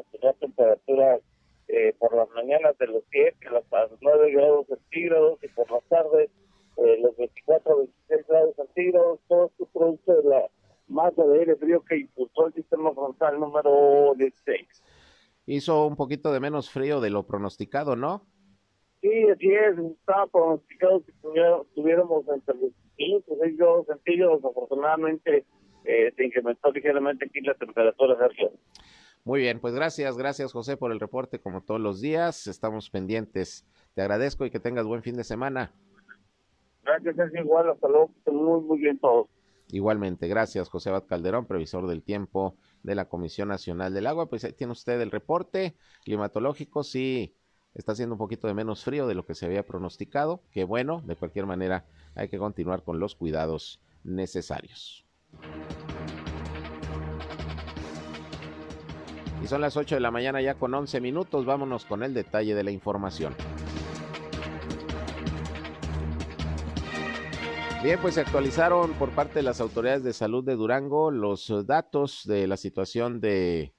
a tener temperaturas eh, por las mañanas de los 7 a los 9 grados centígrados y por las tardes eh, los 24 26 grados centígrados, todo esto producto de la masa de aire frío que impulsó el sistema frontal número 16. Hizo un poquito de menos frío de lo pronosticado, ¿no? Sí, así es, estaba pronosticado que tuviéramos entre los 5 o 6 grados centígrados, afortunadamente eh, se incrementó ligeramente aquí la temperatura, Sergio. Muy bien, pues gracias, gracias José por el reporte como todos los días. Estamos pendientes. Te agradezco y que tengas buen fin de semana. Gracias, es igual, hasta luego, muy, muy bien todos. Igualmente, gracias José Abad Calderón, previsor del tiempo de la Comisión Nacional del Agua. Pues ahí tiene usted el reporte climatológico, sí, está haciendo un poquito de menos frío de lo que se había pronosticado, que bueno, de cualquier manera hay que continuar con los cuidados necesarios. Y son las 8 de la mañana ya con 11 minutos. Vámonos con el detalle de la información. Bien, pues se actualizaron por parte de las autoridades de salud de Durango los datos de la situación de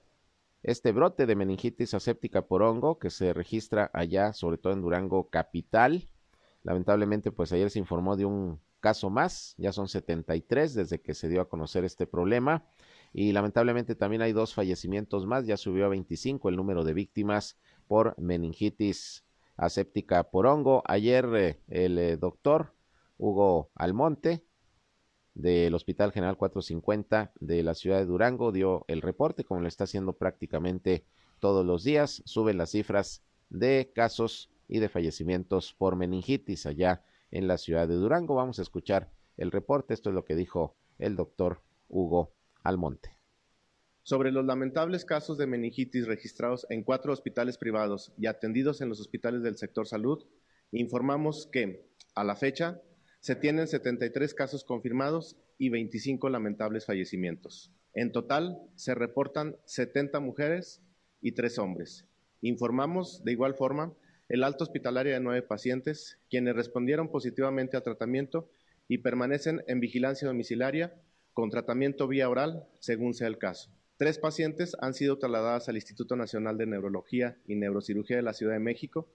este brote de meningitis aséptica por hongo que se registra allá, sobre todo en Durango capital. Lamentablemente, pues ayer se informó de un caso más, ya son 73 desde que se dio a conocer este problema y lamentablemente también hay dos fallecimientos más, ya subió a 25 el número de víctimas por meningitis aséptica por hongo. Ayer eh, el eh, doctor Hugo Almonte del Hospital General 450 de la ciudad de Durango dio el reporte, como lo está haciendo prácticamente todos los días. Suben las cifras de casos y de fallecimientos por meningitis allá en la ciudad de Durango. Vamos a escuchar el reporte. Esto es lo que dijo el doctor Hugo Almonte. Sobre los lamentables casos de meningitis registrados en cuatro hospitales privados y atendidos en los hospitales del sector salud, informamos que, a la fecha, se tienen 73 casos confirmados y 25 lamentables fallecimientos. En total, se reportan 70 mujeres y 3 hombres. Informamos, de igual forma, el alto hospitalario de nueve pacientes, quienes respondieron positivamente al tratamiento y permanecen en vigilancia domiciliaria con tratamiento vía oral, según sea el caso. Tres pacientes han sido trasladadas al Instituto Nacional de Neurología y Neurocirugía de la Ciudad de México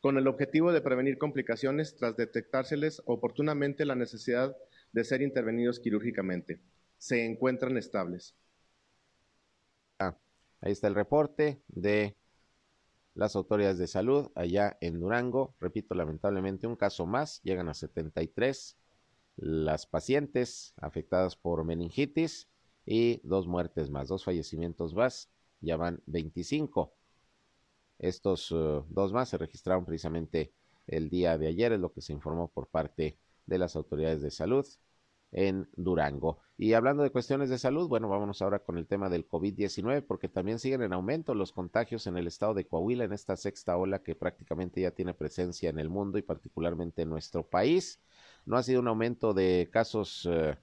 con el objetivo de prevenir complicaciones tras detectárseles oportunamente la necesidad de ser intervenidos quirúrgicamente. Se encuentran estables. Ah, ahí está el reporte de las autoridades de salud allá en Durango. Repito, lamentablemente un caso más, llegan a 73 las pacientes afectadas por meningitis y dos muertes más, dos fallecimientos más, ya van 25. Estos uh, dos más se registraron precisamente el día de ayer, es lo que se informó por parte de las autoridades de salud en Durango. Y hablando de cuestiones de salud, bueno, vámonos ahora con el tema del COVID-19, porque también siguen en aumento los contagios en el estado de Coahuila en esta sexta ola que prácticamente ya tiene presencia en el mundo y particularmente en nuestro país. No ha sido un aumento de casos eh,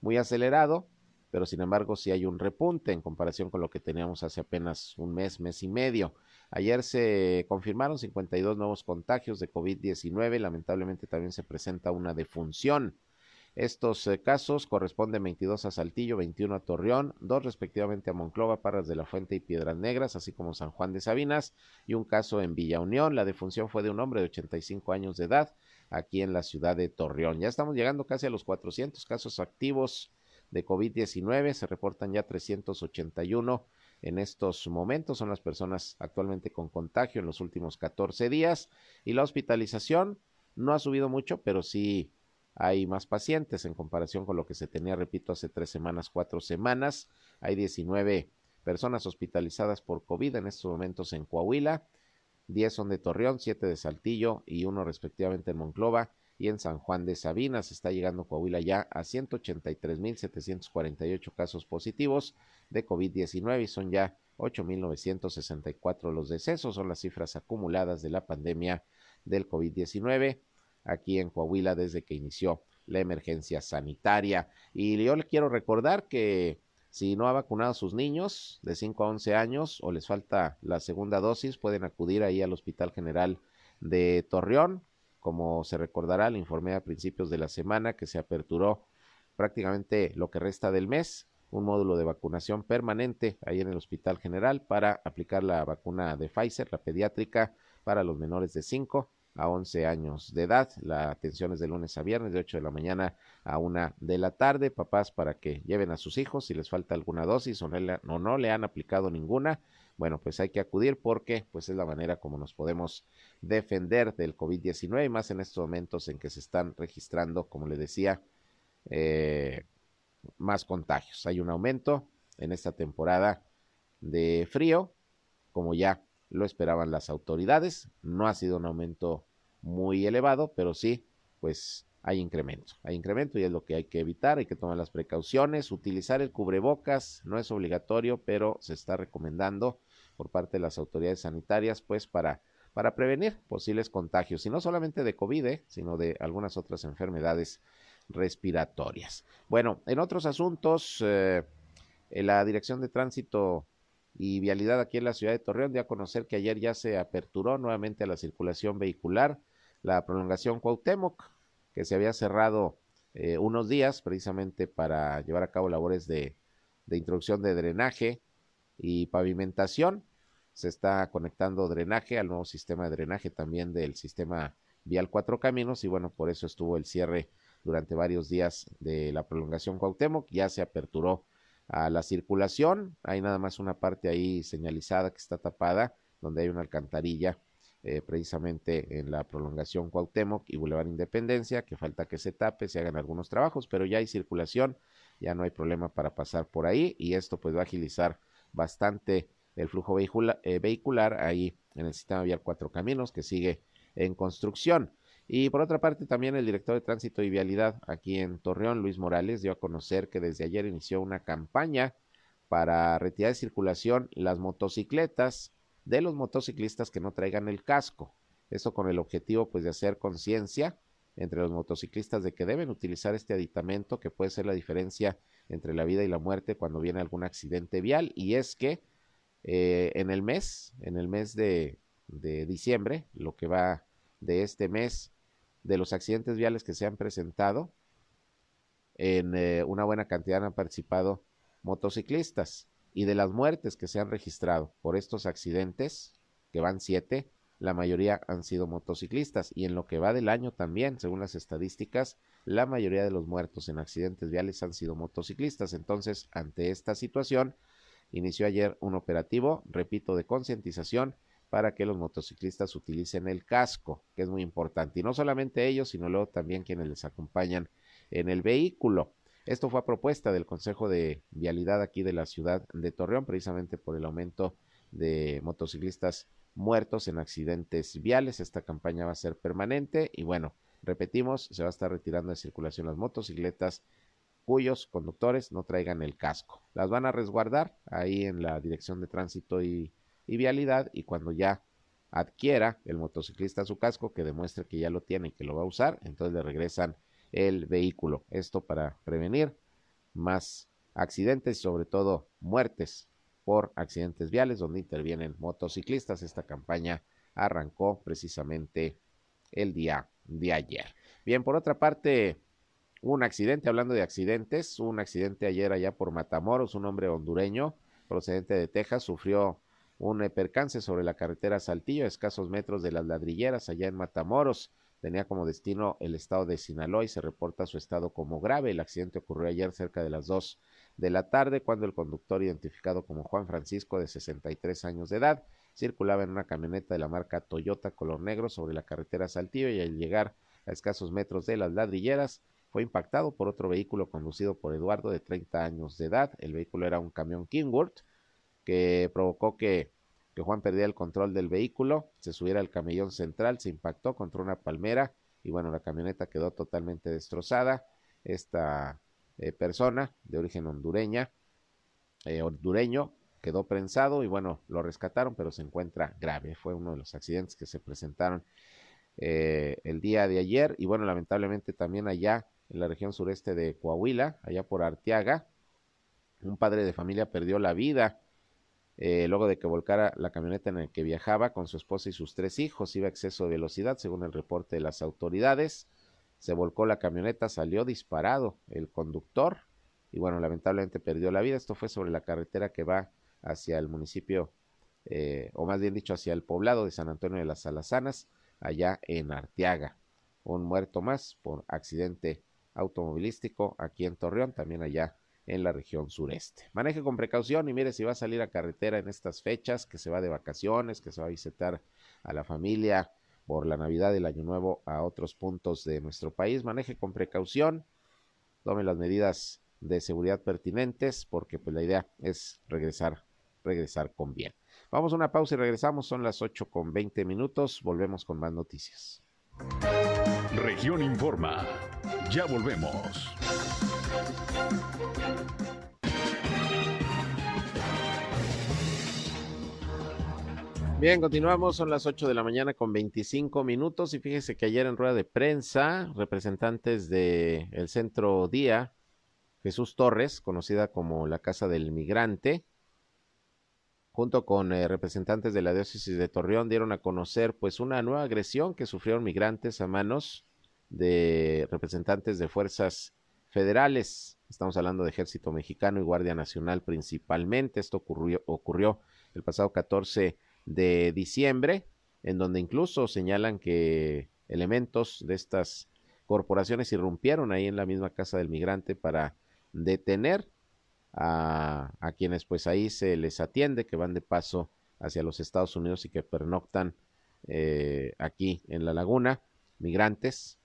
muy acelerado, pero sin embargo sí hay un repunte en comparación con lo que teníamos hace apenas un mes, mes y medio. Ayer se confirmaron 52 nuevos contagios de COVID-19, lamentablemente también se presenta una defunción. Estos eh, casos corresponden 22 a Saltillo, 21 a Torreón, dos respectivamente a Monclova, Parras de la Fuente y Piedras Negras, así como San Juan de Sabinas, y un caso en Villa Unión. La defunción fue de un hombre de 85 años de edad aquí en la ciudad de Torreón. Ya estamos llegando casi a los 400 casos activos de COVID-19, se reportan ya 381 en estos momentos, son las personas actualmente con contagio en los últimos 14 días y la hospitalización no ha subido mucho, pero sí hay más pacientes en comparación con lo que se tenía, repito, hace tres semanas, cuatro semanas. Hay 19 personas hospitalizadas por COVID en estos momentos en Coahuila 10 son de Torreón, 7 de Saltillo y uno respectivamente en Monclova y en San Juan de Sabinas. Está llegando Coahuila ya a 183.748 casos positivos de COVID-19 y son ya 8.964 los decesos. Son las cifras acumuladas de la pandemia del COVID-19 aquí en Coahuila desde que inició la emergencia sanitaria. Y yo le quiero recordar que si no ha vacunado a sus niños de 5 a 11 años o les falta la segunda dosis, pueden acudir ahí al Hospital General de Torreón. Como se recordará, le informé a principios de la semana que se aperturó prácticamente lo que resta del mes un módulo de vacunación permanente ahí en el Hospital General para aplicar la vacuna de Pfizer, la pediátrica, para los menores de 5 a 11 años de edad. La atención es de lunes a viernes, de 8 de la mañana a 1 de la tarde. Papás para que lleven a sus hijos si les falta alguna dosis o no le, no le han aplicado ninguna. Bueno, pues hay que acudir porque pues es la manera como nos podemos defender del COVID-19 y más en estos momentos en que se están registrando, como le decía, eh, más contagios. Hay un aumento en esta temporada de frío, como ya lo esperaban las autoridades. No ha sido un aumento muy elevado, pero sí, pues hay incremento. Hay incremento y es lo que hay que evitar, hay que tomar las precauciones. Utilizar el cubrebocas no es obligatorio, pero se está recomendando por parte de las autoridades sanitarias, pues para, para prevenir posibles contagios, y no solamente de COVID, ¿eh? sino de algunas otras enfermedades respiratorias. Bueno, en otros asuntos, eh, la Dirección de Tránsito y Vialidad aquí en la ciudad de Torreón dio a conocer que ayer ya se aperturó nuevamente a la circulación vehicular la prolongación Cuauhtémoc, que se había cerrado eh, unos días precisamente para llevar a cabo labores de, de introducción de drenaje y pavimentación. Se está conectando drenaje al nuevo sistema de drenaje también del sistema vial Cuatro Caminos y bueno, por eso estuvo el cierre durante varios días de la prolongación Cuauhtémoc, ya se aperturó a la circulación, hay nada más una parte ahí señalizada que está tapada, donde hay una alcantarilla eh, precisamente en la prolongación Cuauhtémoc y Boulevard Independencia, que falta que se tape, se hagan algunos trabajos, pero ya hay circulación, ya no hay problema para pasar por ahí y esto pues va a agilizar bastante el flujo vehicular, eh, vehicular ahí en el sistema vial Cuatro Caminos que sigue en construcción. Y por otra parte, también el director de Tránsito y Vialidad aquí en Torreón, Luis Morales, dio a conocer que desde ayer inició una campaña para retirar de circulación las motocicletas de los motociclistas que no traigan el casco. Esto con el objetivo pues de hacer conciencia entre los motociclistas de que deben utilizar este aditamento que puede ser la diferencia entre la vida y la muerte cuando viene algún accidente vial y es que eh, en el mes, en el mes de, diciembre, lo que va de este mes, de los accidentes viales que se han presentado, en eh, una buena cantidad han participado motociclistas y de las muertes que se han registrado por estos accidentes, que van siete, la mayoría han sido motociclistas y en lo que va del año también, según las estadísticas, la mayoría de los muertos en accidentes viales han sido motociclistas. Entonces, ante esta situación, inició ayer un operativo, repito, de concientización para que los motociclistas utilicen el casco, que es muy importante. Y no solamente ellos, sino luego también quienes les acompañan en el vehículo. Esto fue a propuesta del Consejo de Vialidad aquí de la ciudad de Torreón, precisamente por el aumento de motociclistas muertos en accidentes viales. Esta campaña va a ser permanente y bueno, repetimos, se va a estar retirando de circulación las motocicletas cuyos conductores no traigan el casco. Las van a resguardar ahí en la Dirección de Tránsito y y vialidad y cuando ya adquiera el motociclista su casco que demuestre que ya lo tiene y que lo va a usar, entonces le regresan el vehículo. Esto para prevenir más accidentes sobre todo muertes por accidentes viales donde intervienen motociclistas. Esta campaña arrancó precisamente el día de ayer. Bien, por otra parte, un accidente, hablando de accidentes, un accidente ayer allá por Matamoros, un hombre hondureño procedente de Texas sufrió un percance sobre la carretera Saltillo, a escasos metros de las ladrilleras, allá en Matamoros. Tenía como destino el estado de Sinaloa y se reporta su estado como grave. El accidente ocurrió ayer cerca de las dos de la tarde, cuando el conductor, identificado como Juan Francisco, de 63 años de edad, circulaba en una camioneta de la marca Toyota color negro sobre la carretera Saltillo y al llegar a escasos metros de las ladrilleras, fue impactado por otro vehículo conducido por Eduardo de 30 años de edad. El vehículo era un camión Kingworth que provocó que, Juan perdiera el control del vehículo, se subiera al camellón central, se impactó contra una palmera y bueno, la camioneta quedó totalmente destrozada. Esta eh, persona de origen hondureña, eh, hondureño, quedó prensado y bueno, lo rescataron, pero se encuentra grave. Fue uno de los accidentes que se presentaron eh, el día de ayer y bueno, lamentablemente también allá en la región sureste de Coahuila, allá por Arteaga, un padre de familia perdió la vida eh, luego de que volcara la camioneta en la que viajaba con su esposa y sus tres hijos. Iba a exceso de velocidad, según el reporte de las autoridades. Se volcó la camioneta, salió disparado el conductor y bueno, lamentablemente perdió la vida. Esto fue sobre la carretera que va hacia el municipio, eh, o más bien dicho, hacia el poblado de San Antonio de las Alazanas, allá en Arteaga. Un muerto más por accidente automovilístico aquí en Torreón, también allá en la región sureste. Maneje con precaución y mire si va a salir a carretera en estas fechas, que se va de vacaciones, que se va a visitar a la familia por la Navidad y el Año Nuevo a otros puntos de nuestro país. Maneje con precaución, tome las medidas de seguridad pertinentes, porque pues la idea es regresar, regresar con bien. Vamos a una pausa y regresamos, son las 8 con 20 minutos, volvemos con más noticias. Región Informa, ya volvemos. Bien, continuamos, son las 8 de la mañana con 25 minutos y fíjese que ayer en rueda de prensa, representantes del el Centro Día, Jesús Torres, conocida como la Casa del Migrante, junto con eh, representantes de la diócesis de Torreón, dieron a conocer pues una nueva agresión que sufrieron migrantes a manos de representantes de fuerzas federales. Estamos hablando de Ejército Mexicano y Guardia Nacional principalmente. Esto ocurrió, el pasado 14 de diciembre, en donde incluso señalan que elementos de estas corporaciones irrumpieron ahí en la misma casa del migrante para detener a, a, quienes pues ahí se les atiende, que van de paso hacia los Estados Unidos y que pernoctan eh, aquí en la laguna, migrantes.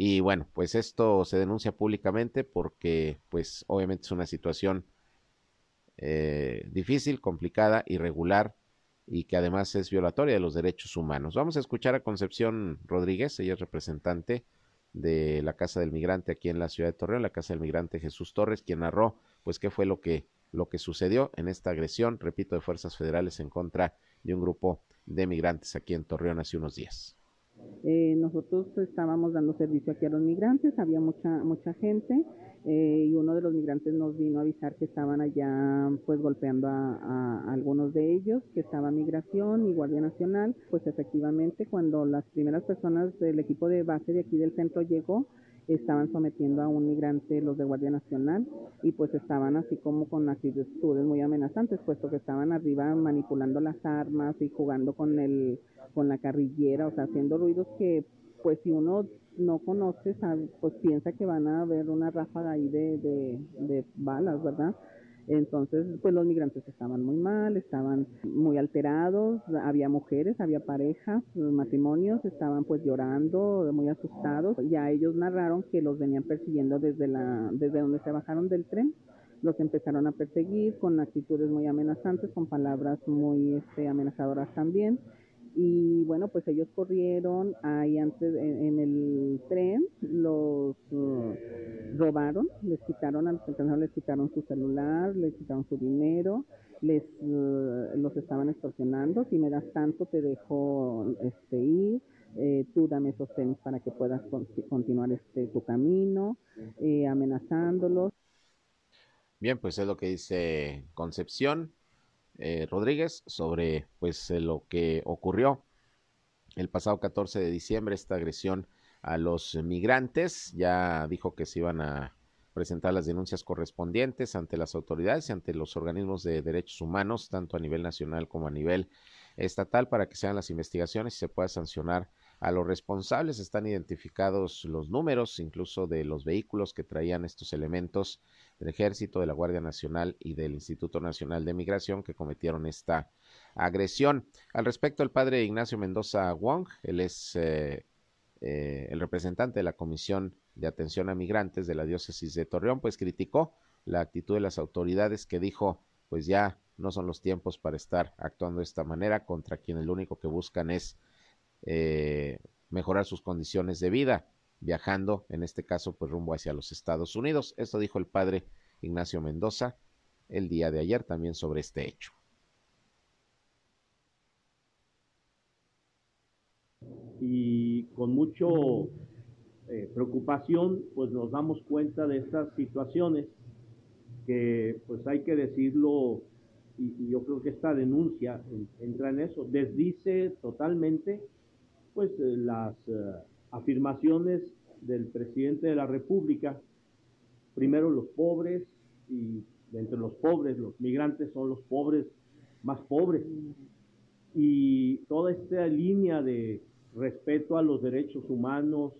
Y bueno, pues esto se denuncia públicamente porque pues obviamente es una situación eh, difícil, complicada, irregular y que además es violatoria de los derechos humanos. Vamos a escuchar a Concepción Rodríguez, ella es representante de la Casa del Migrante aquí en la ciudad de Torreón, la Casa del Migrante Jesús Torres, quien narró pues qué fue lo que lo que sucedió en esta agresión, repito, de fuerzas federales en contra de un grupo de migrantes aquí en Torreón hace unos días. Eh, nosotros estábamos dando servicio aquí a los migrantes, había mucha mucha gente eh, y uno de los migrantes nos vino a avisar que estaban allá pues golpeando a, a, algunos de ellos, que estaba Migración y Guardia Nacional. Pues efectivamente cuando las primeras personas del equipo de base de aquí del centro llegó, estaban sometiendo a un migrante los de Guardia Nacional y pues estaban así como con actitudes muy amenazantes, puesto que estaban arriba manipulando las armas y jugando con el con la carrillera, o sea, haciendo ruidos que pues si uno no conoce, pues piensa que van a haber una ráfaga ahí de, de, de balas, ¿verdad? Entonces, pues los migrantes estaban muy mal, estaban muy alterados, había mujeres, había parejas, matrimonios, estaban pues llorando, muy asustados. Ya ellos narraron que los venían persiguiendo desde la desde donde se bajaron del tren. Los empezaron a perseguir con actitudes muy amenazantes, con palabras muy este, amenazadoras también y bueno pues ellos corrieron ahí antes en, en el tren los uh, robaron les quitaron a los les quitaron su celular les quitaron su dinero les uh, los estaban extorsionando si me das tanto te dejo este ir eh, tú dame esos tenis para que puedas con, continuar este tu camino eh, amenazándolos. Bien pues es lo que dice Concepción eh, Rodríguez sobre pues eh, lo que ocurrió el pasado 14 de diciembre, esta agresión a los migrantes. Ya dijo que se iban a presentar las denuncias correspondientes ante las autoridades y ante los organismos de derechos humanos, tanto a nivel nacional como a nivel estatal, para que sean las investigaciones y se pueda sancionar a los responsables. Están identificados los números, incluso de los vehículos que traían estos elementos del Ejército, de la Guardia Nacional y del Instituto Nacional de Migración que cometieron esta agresión. Al respecto, el padre Ignacio Mendoza Wong, él es eh, eh, el representante de la Comisión de Atención a Migrantes de la Diócesis de Torreón, pues criticó la actitud de las autoridades que dijo, pues ya no son los tiempos para estar actuando de esta manera contra quienes lo único que buscan es eh, mejorar sus condiciones de vida viajando, en este caso, pues rumbo hacia los Estados Unidos. Esto dijo el padre Ignacio Mendoza el día de ayer también sobre este hecho. Y con mucho eh, preocupación, pues nos damos cuenta de estas situaciones que, pues hay que decirlo, y, yo creo que esta denuncia entra en eso, desdice totalmente, pues eh, las uh, afirmaciones del presidente de la República primero los pobres y entre los pobres, los migrantes son los pobres más pobres. Y toda esta línea de respeto a los derechos humanos,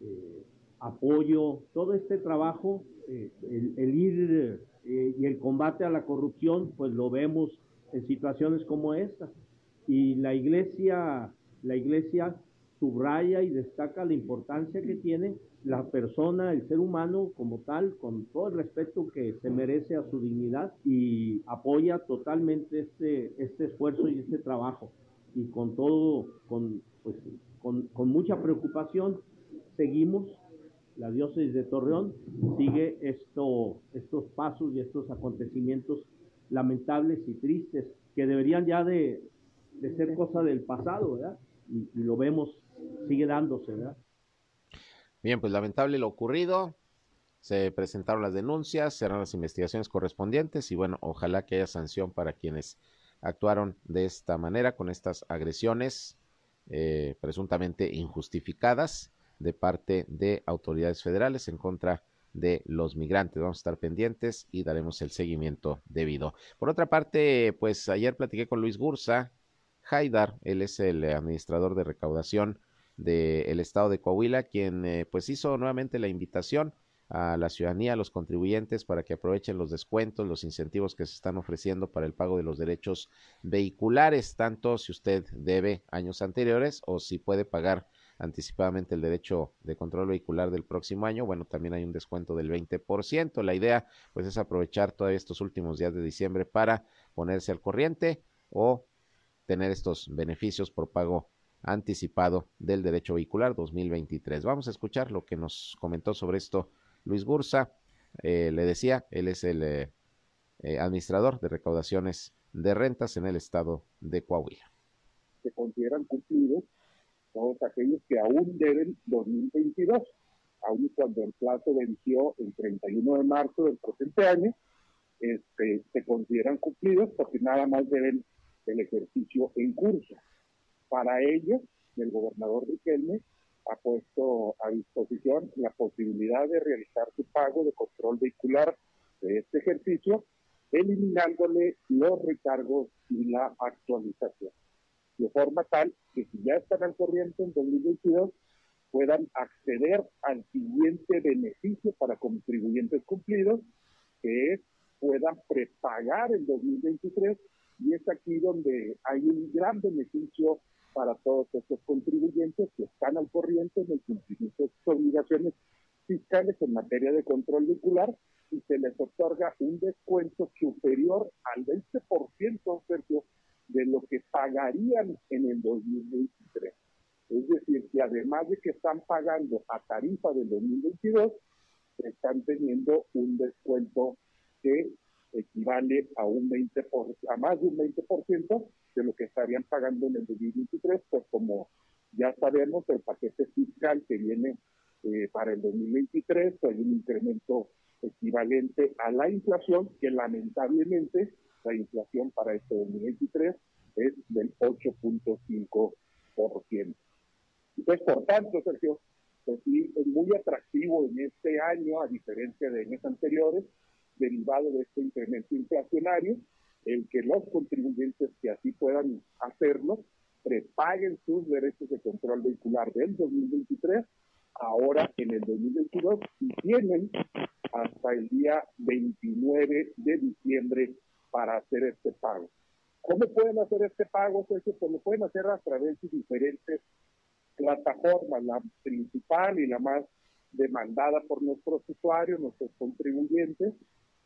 eh, apoyo, todo este trabajo, eh, el, ir eh, y el combate a la corrupción, pues lo vemos en situaciones como esta. Y la iglesia, la iglesia subraya y destaca la importancia que tiene la persona, el ser humano como tal, con todo el respeto que se merece a su dignidad y apoya totalmente este, este esfuerzo y este trabajo. Y con todo, con, pues, con, con mucha preocupación, seguimos la diócesis de Torreón sigue esto, estos pasos y estos acontecimientos lamentables y tristes que deberían ya de, ser cosa del pasado, ¿verdad? Y, lo vemos, sigue dándose, ¿verdad? Bien, pues lamentable lo ocurrido. Se presentaron las denuncias, serán las investigaciones correspondientes y bueno, ojalá que haya sanción para quienes actuaron de esta manera con estas agresiones eh, presuntamente injustificadas de parte de autoridades federales en contra de los migrantes. Vamos a estar pendientes y daremos el seguimiento debido. Por otra parte, pues ayer platiqué con Luis Gursa, Haidar, él es el administrador de recaudación del estado de Coahuila, quien eh, pues hizo nuevamente la invitación a la ciudadanía, a los contribuyentes, para que aprovechen los descuentos, los incentivos que se están ofreciendo para el pago de los derechos vehiculares, tanto si usted debe años anteriores o si puede pagar anticipadamente el derecho de control vehicular del próximo año, bueno, también hay un descuento del 20%. La idea, pues, es aprovechar todos estos últimos días de diciembre para ponerse al corriente o tener estos beneficios por pago anticipado del derecho vehicular 2023. Vamos a escuchar lo que nos comentó sobre esto Luis Bursa. Eh, le decía, él es el eh, eh, administrador de recaudaciones de rentas en el estado de Coahuila. Se consideran cumplidos todos aquellos que aún deben 2022, aún cuando el plazo venció el 31 de marzo del presente año, este, se consideran cumplidos porque nada más deben el ejercicio en curso. Para ello, el gobernador Riquelme ha puesto a disposición la posibilidad de realizar su pago de control vehicular de este ejercicio, eliminándole los recargos y la actualización de forma tal que si ya están al corriente en 2022, puedan acceder al siguiente beneficio para contribuyentes cumplidos, que es puedan prepagar en 2023 y es aquí donde hay un gran beneficio para todos estos contribuyentes que están al corriente de sus obligaciones fiscales en materia de control vehicular y se les otorga un descuento superior al 20%, Sergio, de lo que pagarían en el 2023. Es decir, que además de que están pagando a tarifa del 2022, están teniendo un descuento que equivale a un 20 a más de un 20% de lo que estarían pagando en el 2023, pues como ya sabemos el paquete fiscal que viene eh, para el 2023 pues, hay un incremento equivalente a la inflación que lamentablemente la inflación para este 2023 es del 8.5%. Entonces, por tanto, Sergio, pues es muy atractivo en este año, a diferencia de años anteriores, derivado de este incremento inflacionario, el que los contribuyentes que así puedan hacerlo prepaguen sus derechos de control vehicular del 2023, ahora en el 2022, y tienen hasta el día 29 de diciembre para hacer este pago. ¿Cómo pueden hacer este pago, Pues lo pueden hacer a través de diferentes plataformas. La principal y la más demandada por nuestros usuarios, nuestros contribuyentes,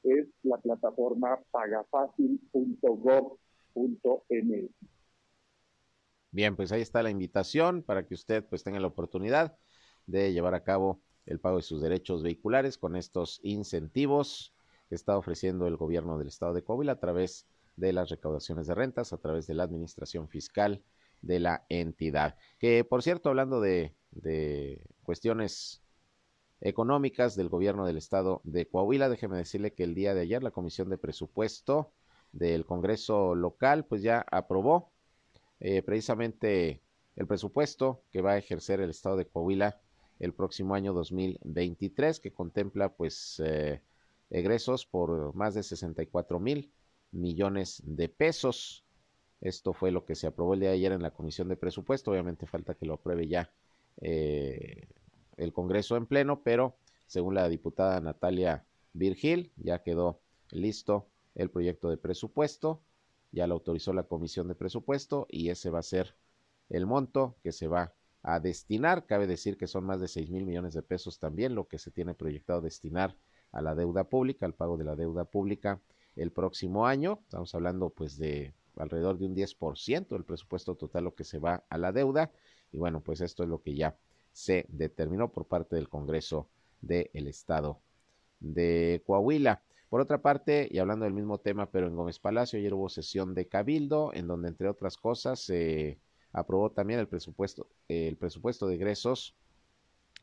es la plataforma pagafacil.gov.mx. Bien, pues ahí está la invitación para que usted pues tenga la oportunidad de llevar a cabo el pago de sus derechos vehiculares con estos incentivos que está ofreciendo el gobierno del estado de Coahuila a través de las recaudaciones de rentas, a través de la administración fiscal de la entidad. Que por cierto, hablando de, cuestiones económicas del gobierno del estado de Coahuila, déjeme decirle que el día de ayer la Comisión de Presupuesto del Congreso local pues ya aprobó eh, precisamente el presupuesto que va a ejercer el estado de Coahuila el próximo año 2023, que contempla pues eh, egresos por más de 64 mil millones de pesos. Esto fue lo que se aprobó el día de ayer en la Comisión de Presupuesto. Obviamente falta que lo apruebe ya eh, el Congreso en pleno, pero según la diputada Natalia Virgil, ya quedó listo el proyecto de presupuesto, ya lo autorizó la Comisión de Presupuesto y ese va a ser el monto que se va a destinar. Cabe decir que son más de 6 mil millones de pesos también lo que se tiene proyectado destinar a la deuda pública, al pago de la deuda pública el próximo año. Estamos hablando pues de alrededor de un 10% del presupuesto total lo que se va a la deuda. Y bueno, pues esto es lo que ya se determinó por parte del Congreso del Estado de Coahuila. Por otra parte, y hablando del mismo tema, pero en Gómez Palacio, ayer hubo sesión de Cabildo, en donde, entre otras cosas, se aprobó también el presupuesto, el presupuesto de egresos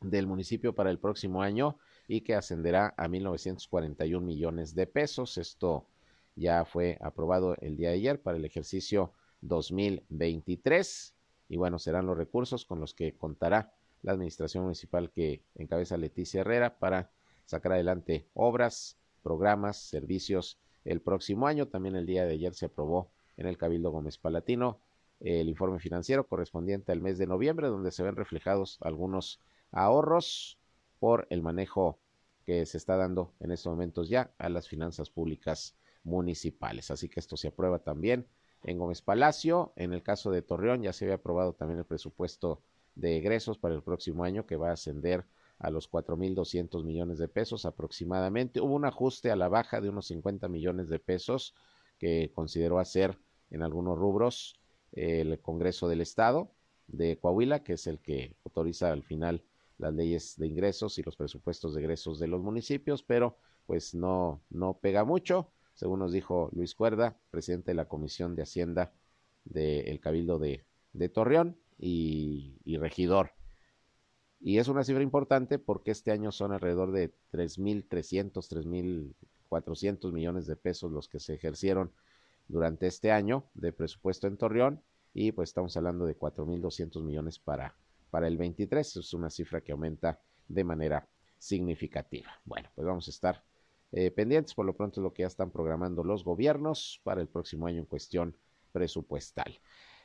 del municipio para el próximo año y que ascenderá a 1.941 millones de pesos. Esto ya fue aprobado el día de ayer para el ejercicio 2023 y bueno, serán los recursos con los que contará la administración municipal que encabeza Leticia Herrera para sacar adelante obras, programas, servicios el próximo año. También el día de ayer se aprobó en el Cabildo Gómez Palatino el informe financiero correspondiente al mes de noviembre, donde se ven reflejados algunos ahorros por el manejo que se está dando en estos momentos ya a las finanzas públicas municipales. Así que esto se aprueba también en Gómez Palacio. En el caso de Torreón ya se había aprobado también el presupuesto de egresos para el próximo año que va a ascender a los 4.200 millones de pesos aproximadamente. Hubo un ajuste a la baja de unos 50 millones de pesos que consideró hacer en algunos rubros el Congreso del Estado de Coahuila, que es el que autoriza al final las leyes de ingresos y los presupuestos de egresos de los municipios, pero pues no, no pega mucho, según nos dijo Luis Cuerda, presidente de la Comisión de Hacienda del Cabildo de, de Torreón y, regidor y es una cifra importante porque este año son alrededor de 3.300, 3.400 millones de pesos los que se ejercieron durante este año de presupuesto en Torreón y pues estamos hablando de 4.200 millones para, para el 23. Es una cifra que aumenta de manera significativa. Bueno, pues vamos a estar eh, pendientes. Por lo pronto lo que ya están programando los gobiernos para el próximo año en cuestión presupuestal.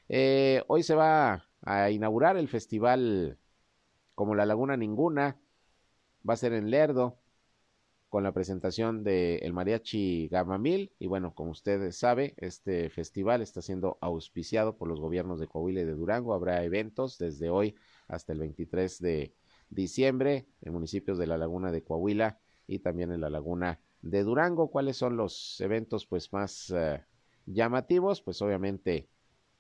Eh, hoy se va a inaugurar el Festival como La Laguna Ninguna, va a ser en Lerdo, con la presentación de el mariachi Gamamil. Y bueno, como ustedes sabe, este festival está siendo auspiciado por los gobiernos de Coahuila y de Durango. Habrá eventos desde hoy hasta el 23 de diciembre en municipios de la Laguna de Coahuila y también en la Laguna de Durango. ¿Cuáles son los eventos pues más eh, llamativos? Pues obviamente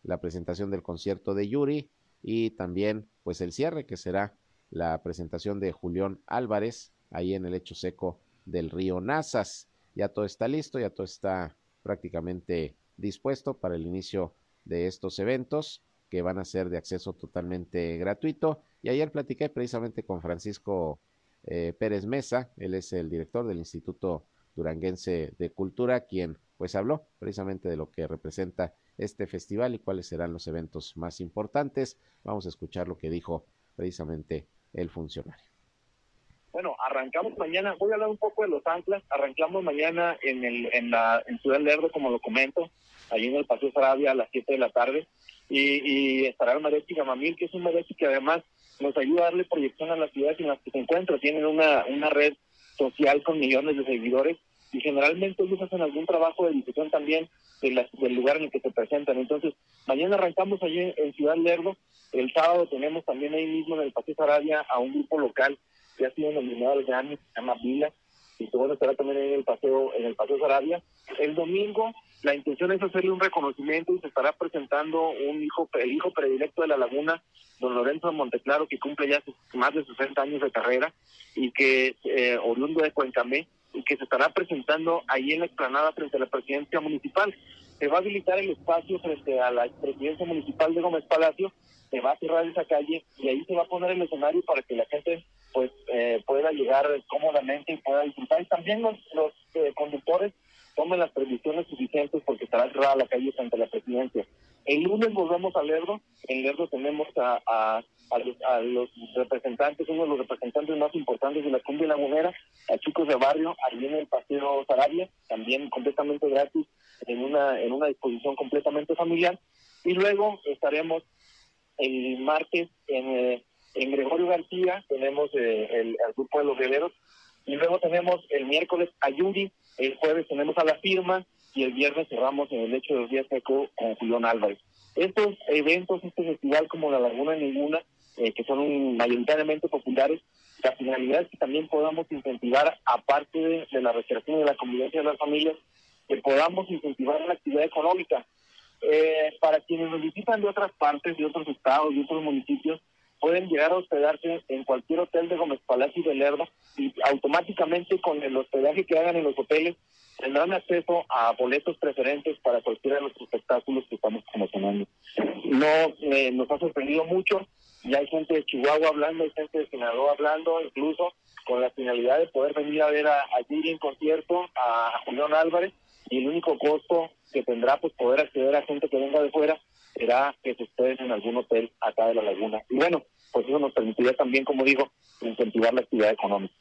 la presentación del concierto de Yuri y también pues el cierre que será la presentación de Julián Álvarez ahí en el hecho seco del río Nazas. Ya todo está listo, ya todo está prácticamente dispuesto para el inicio de estos eventos que van a ser de acceso totalmente gratuito. Y ayer platiqué precisamente con Francisco eh, Pérez Mesa, él es el director del Instituto Duranguense de Cultura, quien pues habló precisamente de lo que representa este festival y cuáles serán los eventos más importantes. Vamos a escuchar lo que dijo precisamente el funcionario. Bueno, arrancamos mañana, voy a hablar un poco de los anclas, arrancamos mañana en el en la en Ciudad Lerdo, como lo comento, allí en el Paseo Sarabia a las 7 de la tarde, y, estará el mariachi Gamamil, que es un mariachi que además nos ayuda a darle proyección a las ciudades en las que se encuentra, tienen una, una red social con millones de seguidores, y generalmente ellos hacen algún trabajo de difusión también del lugar en el que se presentan. Entonces, mañana arrancamos allí en Ciudad Lerdo, el sábado tenemos también ahí mismo en el Paseo Sarabia a un grupo local que ha sido nominado al Grammy, se llama Vila, y que bueno, estará también en el Paseo, en el Paseo Sarabia. El domingo la intención es hacerle un reconocimiento y se estará presentando un hijo, el hijo predilecto de la laguna, don Lorenzo Monteclaro, que cumple ya más de 60 años de carrera y que, eh, oriundo de Cuencamé, que se estará presentando ahí en la explanada frente a la presidencia municipal. Se va a habilitar el espacio frente a la presidencia municipal de Gómez Palacio, se va a cerrar esa calle y ahí se va a poner el escenario para que la gente pues eh, pueda llegar cómodamente y pueda disfrutar. Y también los, los eh, conductores tomen las previsiones suficientes porque estará cerrada la calle frente la presidencia. El lunes volvemos a Lerdo. En Lerdo tenemos a, a, a, los, representantes, uno de los representantes más importantes de la cumbia lagunera, a chicos de barrio, allí en el Paseo Sarabia, también completamente gratis, en una, en una disposición completamente familiar. Y luego estaremos el martes en, eh, en Gregorio García, tenemos eh, el, grupo de los guerreros, y luego tenemos el miércoles a Yuri, el jueves tenemos a la firma, y el viernes cerramos en el hecho de los días seco con Julián Álvarez. Estos eventos, este festival como la Laguna Ninguna, eh, que son mayoritariamente populares, la finalidad es que también podamos incentivar, aparte de, la recreación y de la convivencia de las familias, que podamos incentivar la actividad económica. Eh, para quienes nos visitan de otras partes, de otros estados, de otros municipios, pueden llegar a hospedarse en cualquier hotel de Gómez Palacio de Lerdo y automáticamente con el hospedaje que hagan en los hoteles tendrán acceso a boletos preferentes para cualquiera de los espectáculos que estamos promocionando. No, eh, nos ha sorprendido mucho, ya hay gente de Chihuahua hablando, hay gente de Sinaloa hablando, incluso con la finalidad de poder venir a ver a, a en concierto, a, Julián Álvarez, y el único costo que tendrá pues poder acceder a gente que venga de fuera será que se estén en algún hotel acá de la laguna. Y bueno, pues eso nos permitiría también, como digo, incentivar la actividad económica.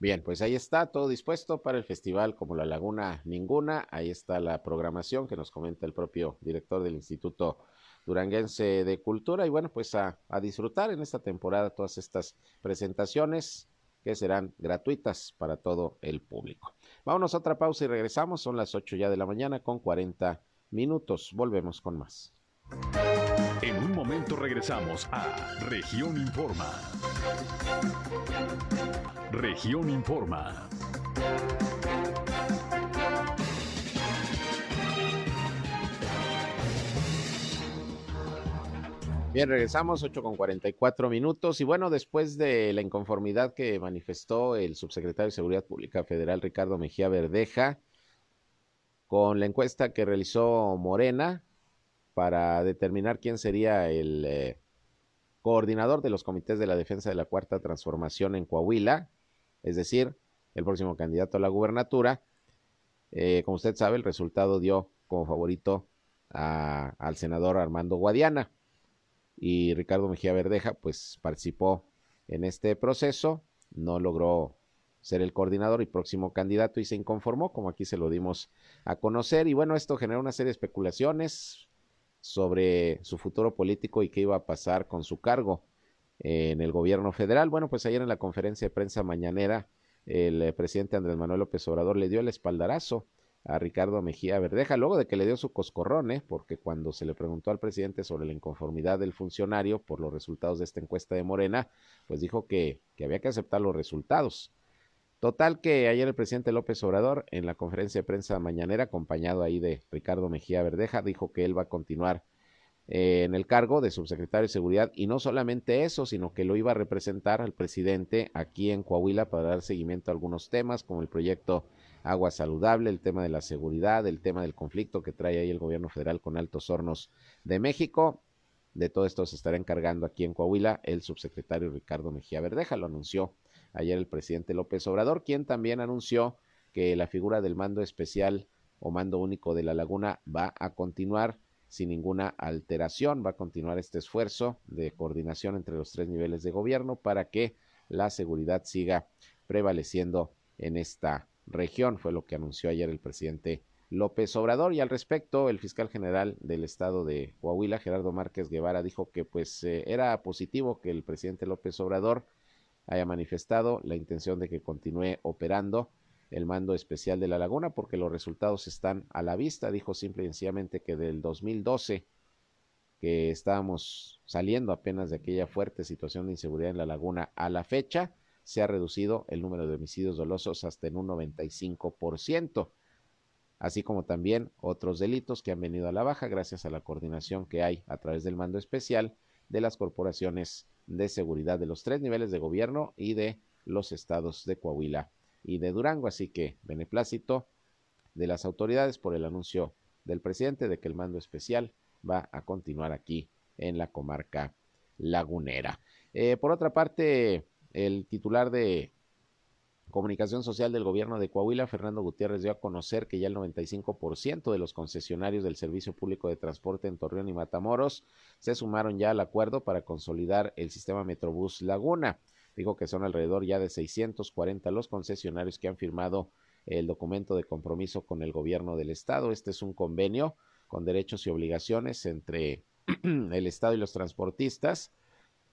Bien, pues ahí está todo dispuesto para el festival como la Laguna Ninguna. Ahí está la programación que nos comenta el propio director del Instituto Duranguense de Cultura. Y bueno, pues a, a disfrutar en esta temporada todas estas presentaciones que serán gratuitas para todo el público. Vámonos a otra pausa y regresamos. Son las 8 ya de la mañana con 40 minutos. Volvemos con más. En un momento regresamos a Región Informa. Región Informa. Bien, regresamos 8 con 44 minutos y bueno, después de la inconformidad que manifestó el subsecretario de Seguridad Pública Federal Ricardo Mejía Verdeja con la encuesta que realizó Morena para determinar quién sería el eh, coordinador de los comités de la defensa de la cuarta transformación en Coahuila, es decir, el próximo candidato a la gubernatura. Eh, como usted sabe, el resultado dio como favorito al senador Armando Guadiana y Ricardo Mejía Verdeja, pues participó en este proceso, no logró ser el coordinador y próximo candidato y se inconformó, como aquí se lo dimos a conocer. Y bueno, esto generó una serie de especulaciones sobre su futuro político y qué iba a pasar con su cargo en el gobierno federal. Bueno, pues ayer en la conferencia de prensa mañanera, el eh, presidente Andrés Manuel López Obrador le dio el espaldarazo a Ricardo Mejía Verdeja, luego de que le dio su coscorrón, ¿eh? porque cuando se le preguntó al presidente sobre la inconformidad del funcionario por los resultados de esta encuesta de Morena, pues dijo que, que había que aceptar los resultados. Total que ayer el presidente López Obrador, en la conferencia de prensa mañanera, acompañado ahí de Ricardo Mejía Verdeja, dijo que él va a continuar eh, en el cargo de subsecretario de Seguridad y no solamente eso, sino que lo iba a representar al presidente aquí en Coahuila para dar seguimiento a algunos temas como el proyecto Agua Saludable, el tema de la seguridad, el tema del conflicto que trae ahí el gobierno federal con Altos Hornos de México. De todo esto se estará encargando aquí en Coahuila el subsecretario Ricardo Mejía Verdeja, lo anunció ayer el presidente López Obrador, quien también anunció que la figura del mando especial o mando único de la laguna va a continuar sin ninguna alteración. Va a continuar este esfuerzo de coordinación entre los tres niveles de gobierno para que la seguridad siga prevaleciendo en esta región. Fue lo que anunció ayer el presidente López Obrador. Y al respecto, el fiscal general del estado de Coahuila, Gerardo Márquez Guevara, dijo que pues eh, era positivo que el presidente López Obrador haya manifestado la intención de que continúe operando el mando especial de la laguna porque los resultados están a la vista. Dijo simple y sencillamente que del 2012, que estábamos saliendo apenas de aquella fuerte situación de inseguridad en la laguna, a la fecha se ha reducido el número de homicidios dolosos hasta en un 95%, así como también otros delitos que han venido a la baja gracias a la coordinación que hay a través del mando especial de las corporaciones de seguridad de los tres niveles de gobierno y de los estados de Coahuila y de Durango. Así que beneplácito de las autoridades por el anuncio del presidente de que el mando especial va a continuar aquí en la comarca lagunera. Eh, por otra parte, el titular de Comunicación Social del Gobierno de Coahuila, Fernando Gutiérrez dio a conocer que ya el 95% de los concesionarios del Servicio Público de Transporte en Torreón y Matamoros se sumaron ya al acuerdo para consolidar el sistema Metrobús Laguna. Dijo que son alrededor ya de 640 los concesionarios que han firmado el documento de compromiso con el gobierno del estado. Este es un convenio con derechos y obligaciones entre el estado y los transportistas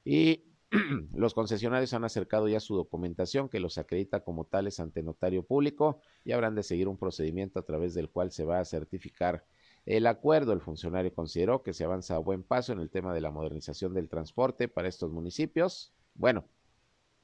y los concesionarios han acercado ya su documentación que los acredita como tales ante notario público y habrán de seguir un procedimiento a través del cual se va a certificar el acuerdo. El funcionario consideró que se avanza a buen paso en el tema de la modernización del transporte para estos municipios. Bueno,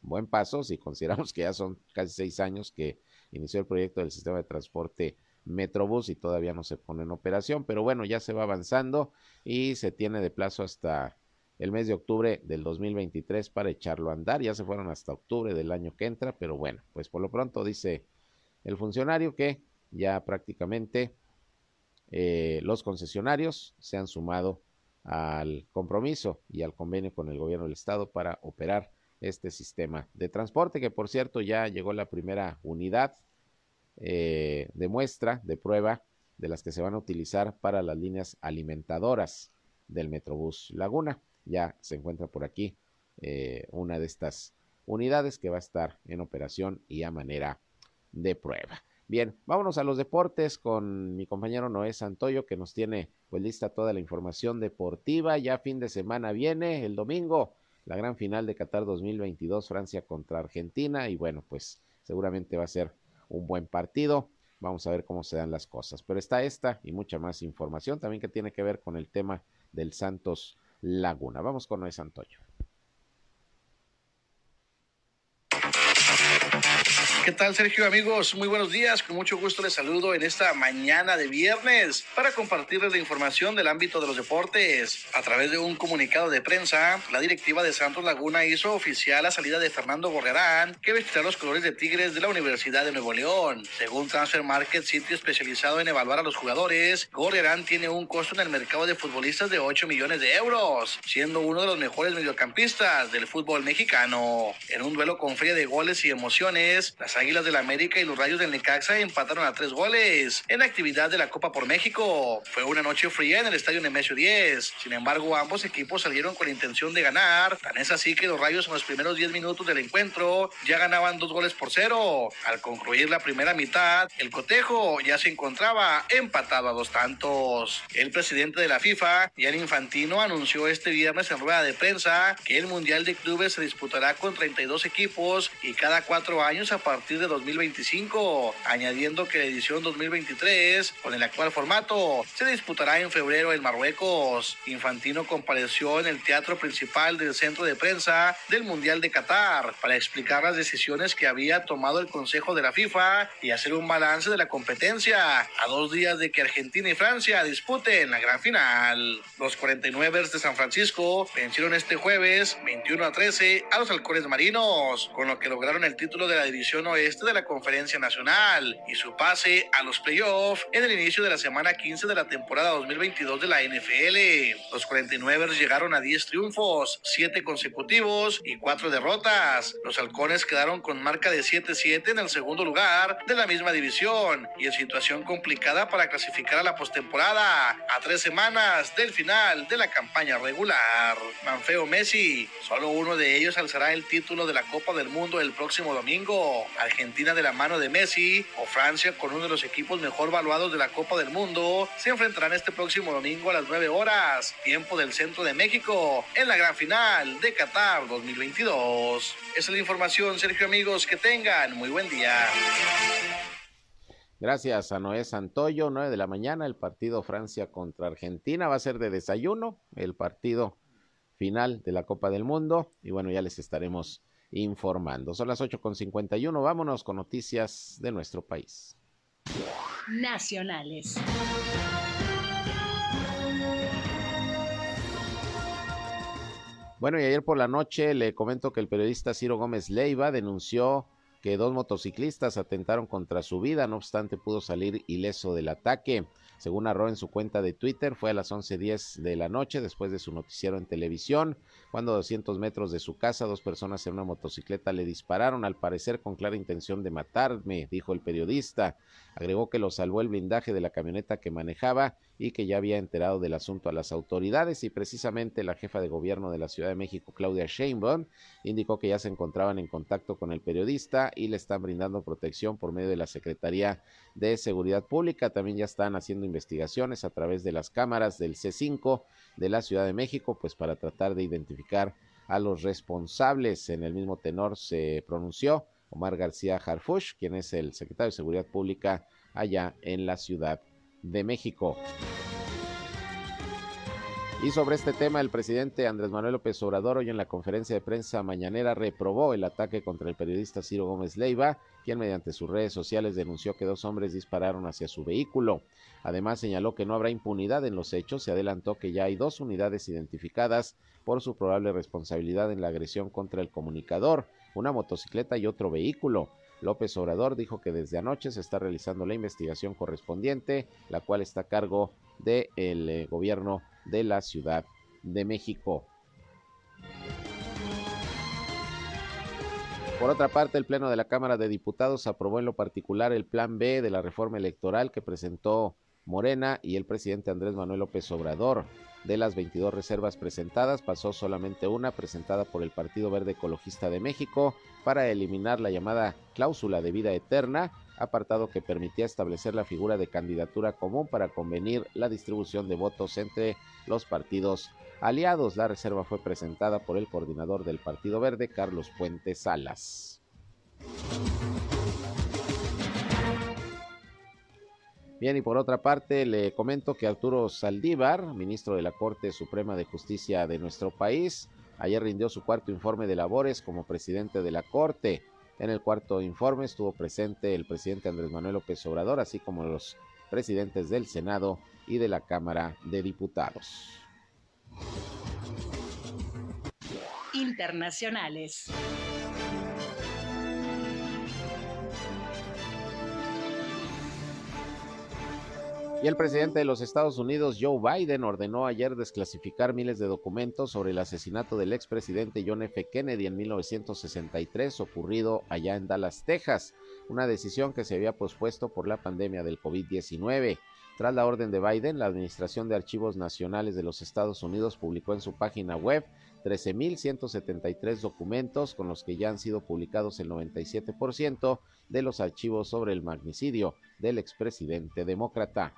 buen paso si consideramos que ya son casi seis años que inició el proyecto del sistema de transporte Metrobús y todavía no se pone en operación, pero bueno, ya se va avanzando y se tiene de plazo hasta el mes de octubre del 2023 para echarlo a andar. Ya se fueron hasta octubre del año que entra, pero bueno, pues por lo pronto dice el funcionario que ya prácticamente eh, los concesionarios se han sumado al compromiso y al convenio con el gobierno del estado para operar este sistema de transporte, que por cierto ya llegó la primera unidad eh, de muestra, de prueba, de las que se van a utilizar para las líneas alimentadoras del Metrobús Laguna ya se encuentra por aquí eh, una de estas unidades que va a estar en operación y a manera de prueba. Bien, vámonos a los deportes con mi compañero Noé Santoyo que nos tiene pues lista toda la información deportiva. Ya fin de semana viene el domingo la gran final de Qatar 2022 Francia contra Argentina y bueno, pues seguramente va a ser un buen partido. Vamos a ver cómo se dan las cosas. Pero está esta y mucha más información también que tiene que ver con el tema del Santos Laguna. Vamos con Noé Santoyo. ¿Qué tal, Sergio? Amigos, muy buenos días. Con mucho gusto les saludo en esta mañana de viernes para compartirles la información del ámbito de los deportes. A través de un comunicado de prensa, la directiva de Santos Laguna hizo oficial la salida de Fernando Gorrerán, que vestirá los colores de Tigres de la Universidad de Nuevo León. Según Transfer Market, sitio especializado en evaluar a los jugadores, Gorrerán tiene un costo en el mercado de futbolistas de 8 millones de euros, siendo uno de los mejores mediocampistas del fútbol mexicano. En un duelo con feria de goles y emociones, las Águilas del América y los Rayos del Necaxa empataron a tres goles en actividad de la Copa por México. Fue una noche fría en el estadio Nemesio 10. Sin embargo, ambos equipos salieron con la intención de ganar. Tan es así que los Rayos en los primeros 10 minutos del encuentro ya ganaban dos goles por cero. Al concluir la primera mitad, el cotejo ya se encontraba empatado a dos tantos. El presidente de la FIFA, Gianni Infantino, anunció este viernes en rueda de prensa que el Mundial de Clubes se disputará con 32 equipos y cada cuatro años a partir de 2025, añadiendo que la edición 2023, con el actual formato, se disputará en febrero en Marruecos. Infantino compareció en el teatro principal del centro de prensa del Mundial de Qatar para explicar las decisiones que había tomado el Consejo de la FIFA y hacer un balance de la competencia a dos días de que Argentina y Francia disputen la gran final. Los 49 de San Francisco vencieron este jueves 21 a 13 a los halcones marinos, con lo que lograron el título de la división oeste de la Conferencia Nacional y su pase a los playoffs en el inicio de la semana 15 de la temporada 2022 de la NFL. Los 49 llegaron a 10 triunfos, 7 consecutivos y 4 derrotas. Los halcones quedaron con marca de 7-7 en el segundo lugar de la misma división y en situación complicada para clasificar a la postemporada a tres semanas del final de la campaña regular. Manfeo Messi, solo uno de ellos alzará el título de la Copa del Mundo el próximo domingo. Argentina de la mano de Messi o Francia con uno de los equipos mejor valuados de la Copa del Mundo se enfrentarán este próximo domingo a las 9 horas, tiempo del centro de México, en la gran final de Qatar 2022. Esa es la información, Sergio amigos, que tengan muy buen día. Gracias a Noé Santoyo, 9 de la mañana, el partido Francia contra Argentina va a ser de desayuno, el partido final de la Copa del Mundo y bueno, ya les estaremos informando. Son las 8.51, vámonos con noticias de nuestro país. Nacionales. Bueno, y ayer por la noche le comento que el periodista Ciro Gómez Leiva denunció que dos motociclistas atentaron contra su vida, no obstante pudo salir ileso del ataque. Según narró en su cuenta de Twitter, fue a las 11.10 de la noche después de su noticiero en televisión, cuando a 200 metros de su casa dos personas en una motocicleta le dispararon, al parecer con clara intención de matarme, dijo el periodista. Agregó que lo salvó el blindaje de la camioneta que manejaba y que ya había enterado del asunto a las autoridades y precisamente la jefa de gobierno de la Ciudad de México, Claudia Sheinbaum, indicó que ya se encontraban en contacto con el periodista y le están brindando protección por medio de la Secretaría de Seguridad Pública. También ya están haciendo investigaciones a través de las cámaras del C5 de la Ciudad de México, pues para tratar de identificar a los responsables. En el mismo tenor se pronunció Omar García Harfush, quien es el secretario de Seguridad Pública allá en la Ciudad de México. Y sobre este tema, el presidente Andrés Manuel López Obrador hoy en la conferencia de prensa mañanera reprobó el ataque contra el periodista Ciro Gómez Leiva, quien mediante sus redes sociales denunció que dos hombres dispararon hacia su vehículo. Además señaló que no habrá impunidad en los hechos y adelantó que ya hay dos unidades identificadas por su probable responsabilidad en la agresión contra el comunicador, una motocicleta y otro vehículo. López Obrador dijo que desde anoche se está realizando la investigación correspondiente, la cual está a cargo del eh, gobierno de la Ciudad de México. Por otra parte, el Pleno de la Cámara de Diputados aprobó en lo particular el Plan B de la reforma electoral que presentó Morena y el presidente Andrés Manuel López Obrador. De las 22 reservas presentadas, pasó solamente una presentada por el Partido Verde Ecologista de México para eliminar la llamada cláusula de vida eterna, apartado que permitía establecer la figura de candidatura común para convenir la distribución de votos entre los partidos aliados. La reserva fue presentada por el coordinador del Partido Verde, Carlos Puente Salas. Bien, y por otra parte, le comento que Arturo Saldívar, ministro de la Corte Suprema de Justicia de nuestro país, ayer rindió su cuarto informe de labores como presidente de la Corte. En el cuarto informe estuvo presente el presidente Andrés Manuel López Obrador, así como los presidentes del Senado y de la Cámara de Diputados. Internacionales. Y el presidente de los Estados Unidos, Joe Biden, ordenó ayer desclasificar miles de documentos sobre el asesinato del expresidente John F. Kennedy en 1963, ocurrido allá en Dallas, Texas, una decisión que se había pospuesto por la pandemia del COVID-19. Tras la orden de Biden, la Administración de Archivos Nacionales de los Estados Unidos publicó en su página web 13.173 documentos con los que ya han sido publicados el 97% de los archivos sobre el magnicidio del expresidente demócrata.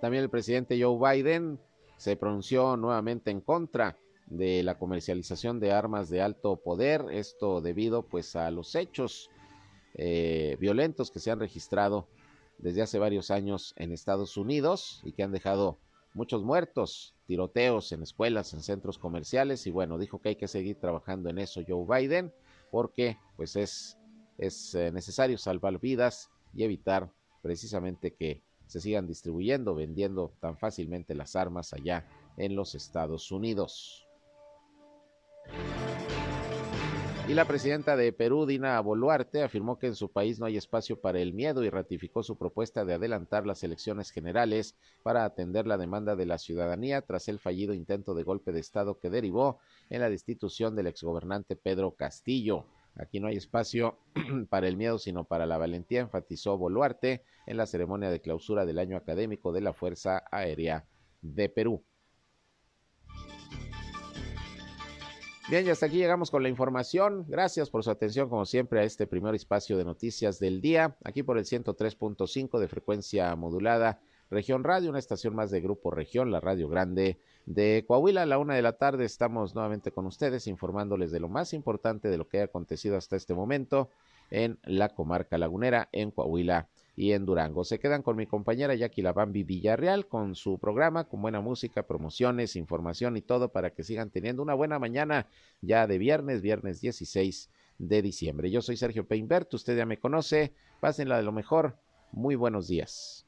También el presidente Joe Biden se pronunció nuevamente en contra de la comercialización de armas de alto poder, esto debido pues a los hechos eh, violentos que se han registrado desde hace varios años en Estados Unidos y que han dejado muchos muertos, tiroteos en escuelas, en centros comerciales y bueno, dijo que hay que seguir trabajando en eso Joe Biden porque pues es, es eh, necesario salvar vidas y evitar precisamente que se sigan distribuyendo, vendiendo tan fácilmente las armas allá en los Estados Unidos. Y la presidenta de Perú, Dina Boluarte, afirmó que en su país no hay espacio para el miedo y ratificó su propuesta de adelantar las elecciones generales para atender la demanda de la ciudadanía tras el fallido intento de golpe de Estado que derivó en la destitución del exgobernante Pedro Castillo. Aquí no hay espacio para el miedo, sino para la valentía, enfatizó Boluarte en la ceremonia de clausura del año académico de la Fuerza Aérea de Perú. Bien, y hasta aquí llegamos con la información. Gracias por su atención, como siempre, a este primer espacio de noticias del día, aquí por el 103.5 de frecuencia modulada Región Radio, una estación más de Grupo Región, la Radio Grande de Coahuila. A la una de la tarde estamos nuevamente con ustedes informándoles de lo más importante de lo que ha acontecido hasta este momento en la comarca lagunera, en Coahuila y en Durango. Se quedan con mi compañera Jackie Labambi Villarreal con su programa con buena música, promociones, información y todo para que sigan teniendo una buena mañana ya de viernes, viernes 16 de diciembre. Yo soy Sergio Peinbert, usted ya me conoce, pásenla de lo mejor. Muy buenos días.